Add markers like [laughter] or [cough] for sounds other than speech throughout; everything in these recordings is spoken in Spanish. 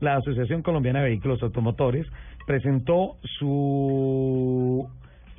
La Asociación Colombiana de Vehículos Automotores presentó su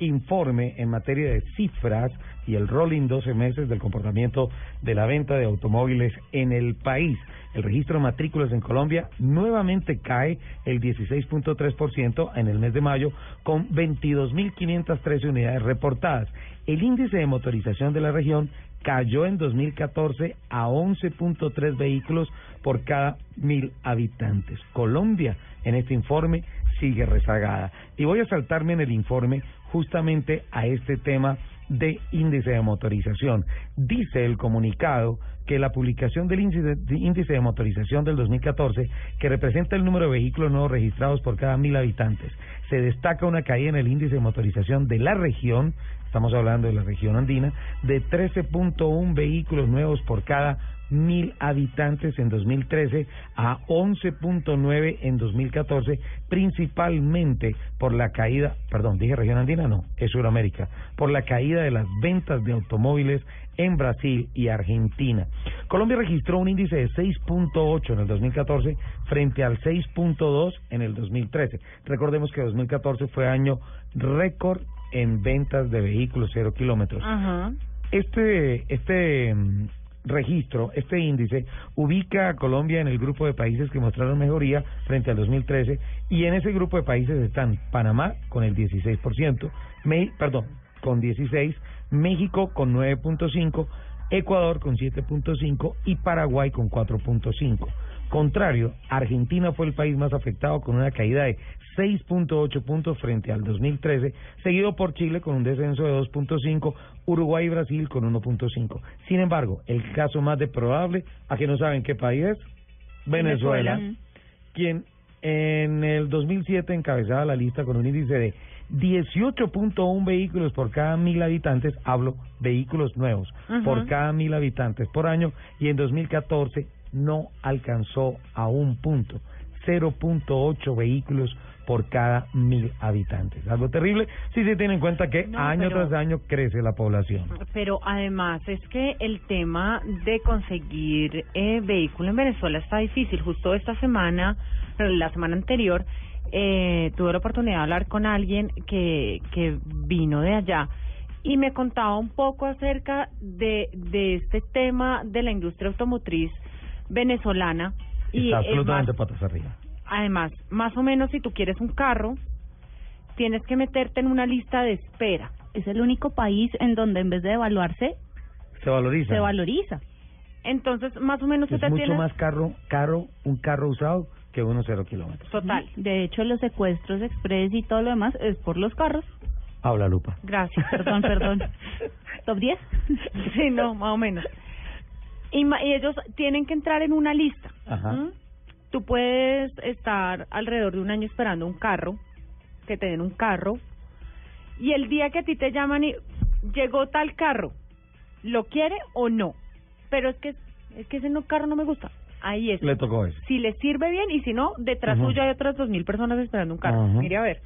informe en materia de cifras y el rolling 12 meses del comportamiento de la venta de automóviles en el país. El registro de matrículas en Colombia nuevamente cae el 16.3% en el mes de mayo con 22.513 unidades reportadas. El índice de motorización de la región cayó en 2014 a 11.3 vehículos por cada mil habitantes. Colombia, en este informe, sigue rezagada. Y voy a saltarme en el informe justamente a este tema de índice de motorización. Dice el comunicado que la publicación del índice de, motorización del 2014, que representa el número de vehículos nuevos registrados por cada mil habitantes, se destaca una caída en el índice de motorización de la región, estamos hablando de la región andina, de 13.1 vehículos nuevos por cada mil habitantes en 2013 a 11.9 en 2014, principalmente por la caída, perdón, dije región andina, no, es Sudamérica, por la caída de las ventas de automóviles en Brasil y Argentina. Colombia registró un índice de 6.8 en el 2014 frente al 6.2 en el 2013. Recordemos que 2014 fue año récord en ventas de vehículos cero kilómetros. Este, este mm, registro, este índice, ubica a Colombia en el grupo de países que mostraron mejoría frente al 2013 y en ese grupo de países están Panamá con el 16%, Me, perdón, con 16, México con 9.5, Ecuador con 7.5 y Paraguay con 4.5. Contrario, Argentina fue el país más afectado con una caída de 6.8 puntos frente al 2013, seguido por Chile con un descenso de 2.5, Uruguay y Brasil con 1.5. Sin embargo, el caso más de probable, a que no saben qué país es, Venezuela, Venezuela. quien en el 2007 encabezaba la lista con un índice de 18.1 vehículos por cada mil habitantes, hablo vehículos nuevos, por cada mil habitantes por año, y en 2014 no alcanzó a un punto, 0.8 vehículos por cada mil habitantes. Algo terrible si se tiene en cuenta que año tras año crece la población. Pero además es que el tema de conseguir eh, vehículo en Venezuela está difícil. Justo esta semana, la semana anterior, eh, tuve la oportunidad de hablar con alguien que, que vino de allá y me contaba un poco acerca de, de este tema de la industria automotriz venezolana. y absolutamente patas arriba. Además, más o menos si tú quieres un carro, tienes que meterte en una lista de espera. Es el único país en donde en vez de evaluarse, se valoriza. Se valoriza. Entonces, más o menos... Es mucho más caro, caro un carro usado que uno cero kilómetros. Total. De hecho, los secuestros express y todo lo demás es por los carros. Habla, Lupa. Gracias. [laughs] Perdón, perdón. ¿Top 10? [laughs] sí, no, más o menos. Y, y ellos tienen que entrar en una lista. Ajá. ¿Mm? Tú puedes estar alrededor de un año esperando un carro, que te den un carro, y el día que a ti te llaman y llegó tal carro, ¿lo quiere o no? Pero es que es que ese no carro no me gusta. Ahí es. Le tocó eso. Si le sirve bien y si no, detrás suyo hay otras dos mil personas esperando un carro. Mire a ver.